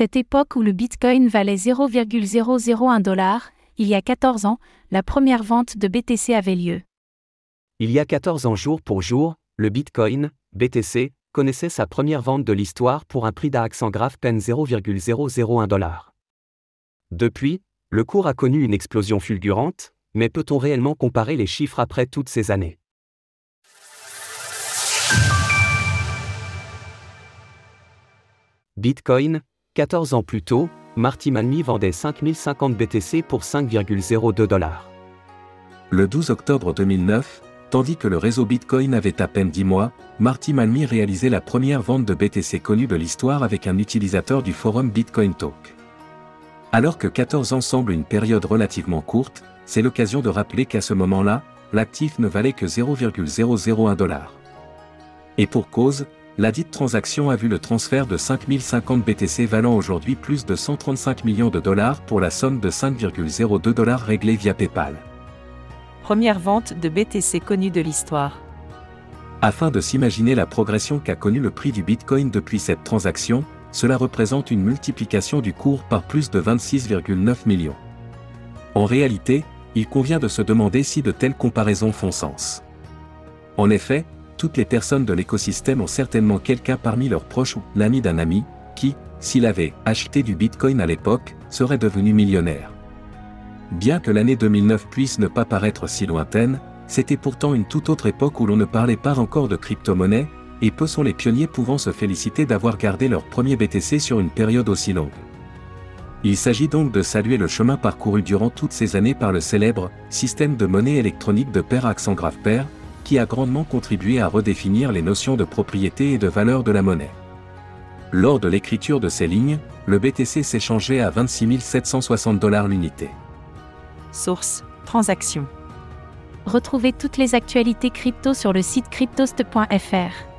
cette époque où le Bitcoin valait 0,001 dollar, il y a 14 ans, la première vente de BTC avait lieu. Il y a 14 ans jour pour jour, le Bitcoin, BTC, connaissait sa première vente de l'histoire pour un prix d'accent grave peine 0,001 dollar. Depuis, le cours a connu une explosion fulgurante, mais peut-on réellement comparer les chiffres après toutes ces années? Bitcoin, 14 ans plus tôt, Marty Manmy vendait 5050 BTC pour 5,02 dollars. Le 12 octobre 2009, tandis que le réseau Bitcoin avait à peine 10 mois, Marty Manmy réalisait la première vente de BTC connue de l'histoire avec un utilisateur du forum Bitcoin Talk. Alors que 14 ans semble une période relativement courte, c'est l'occasion de rappeler qu'à ce moment-là, l'actif ne valait que 0,001 dollars. Et pour cause, la dite transaction a vu le transfert de 5050 BTC valant aujourd'hui plus de 135 millions de dollars pour la somme de 5,02 dollars réglée via PayPal. Première vente de BTC connue de l'histoire. Afin de s'imaginer la progression qu'a connue le prix du Bitcoin depuis cette transaction, cela représente une multiplication du cours par plus de 26,9 millions. En réalité, il convient de se demander si de telles comparaisons font sens. En effet, toutes les personnes de l'écosystème ont certainement quelqu'un parmi leurs proches ou l'ami d'un ami, qui, s'il avait acheté du Bitcoin à l'époque, serait devenu millionnaire. Bien que l'année 2009 puisse ne pas paraître si lointaine, c'était pourtant une toute autre époque où l'on ne parlait pas encore de crypto-monnaie, et peu sont les pionniers pouvant se féliciter d'avoir gardé leur premier BTC sur une période aussi longue. Il s'agit donc de saluer le chemin parcouru durant toutes ces années par le célèbre système de monnaie électronique de pair accent grave pair, a grandement contribué à redéfinir les notions de propriété et de valeur de la monnaie. Lors de l'écriture de ces lignes, le BTC s'échangeait à 26 760 dollars l'unité. Source Transaction. Retrouvez toutes les actualités crypto sur le site cryptost.fr.